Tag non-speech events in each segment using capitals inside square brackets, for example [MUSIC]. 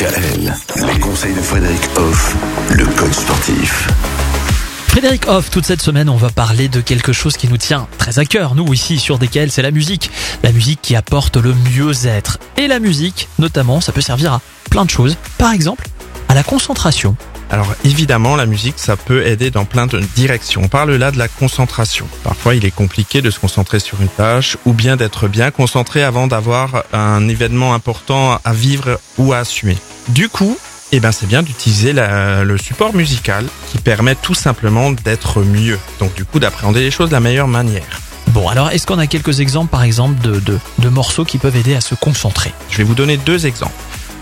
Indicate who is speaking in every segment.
Speaker 1: Les conseils de Frédéric Hoff, le coach sportif.
Speaker 2: Frédéric Hoff, toute cette semaine, on va parler de quelque chose qui nous tient très à cœur, nous ici sur DKL, c'est la musique. La musique qui apporte le mieux-être. Et la musique, notamment, ça peut servir à plein de choses. Par exemple, à la concentration.
Speaker 3: Alors évidemment, la musique, ça peut aider dans plein de directions. On parle là de la concentration. Parfois, il est compliqué de se concentrer sur une tâche ou bien d'être bien concentré avant d'avoir un événement important à vivre ou à assumer. Du coup, eh ben c'est bien d'utiliser le support musical qui permet tout simplement d'être mieux. Donc du coup, d'appréhender les choses de la meilleure manière.
Speaker 2: Bon, alors est-ce qu'on a quelques exemples, par exemple, de, de, de morceaux qui peuvent aider à se concentrer?
Speaker 3: Je vais vous donner deux exemples.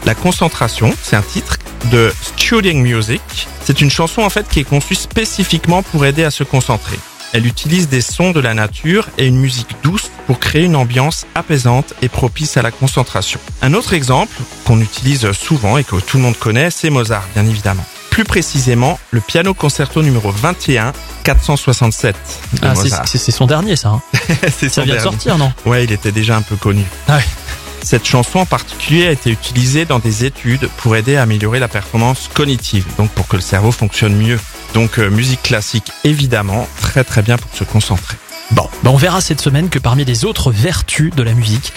Speaker 3: La concentration, c'est un titre de Studying Music. C'est une chanson en fait qui est conçue spécifiquement pour aider à se concentrer. Elle utilise des sons de la nature et une musique douce pour créer une ambiance apaisante et propice à la concentration. Un autre exemple qu'on utilise souvent et que tout le monde connaît, c'est Mozart, bien évidemment. Plus précisément, le piano concerto numéro 21 467 de
Speaker 2: Ah, c'est- son dernier, ça. hein. [LAUGHS]
Speaker 3: C'est
Speaker 2: Ça vient de sortir, non?
Speaker 3: Ouais, il était déjà un peu connu.
Speaker 2: Ah ouais.
Speaker 3: Cette chanson en particulier a été utilisée dans des études pour aider à améliorer la performance cognitive, donc pour que le cerveau fonctionne mieux. Donc euh, musique classique évidemment, très très bien pour se concentrer.
Speaker 2: Bon, ben on verra cette semaine que parmi les autres vertus de la musique,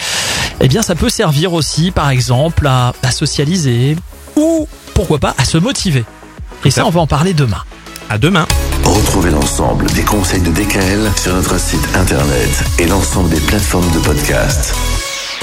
Speaker 2: eh bien ça peut servir aussi par exemple à, à socialiser ou pourquoi pas à se motiver. Et ça on va en parler demain.
Speaker 3: À demain.
Speaker 1: Retrouvez l'ensemble des conseils de DKL sur notre site internet et l'ensemble des plateformes de podcast.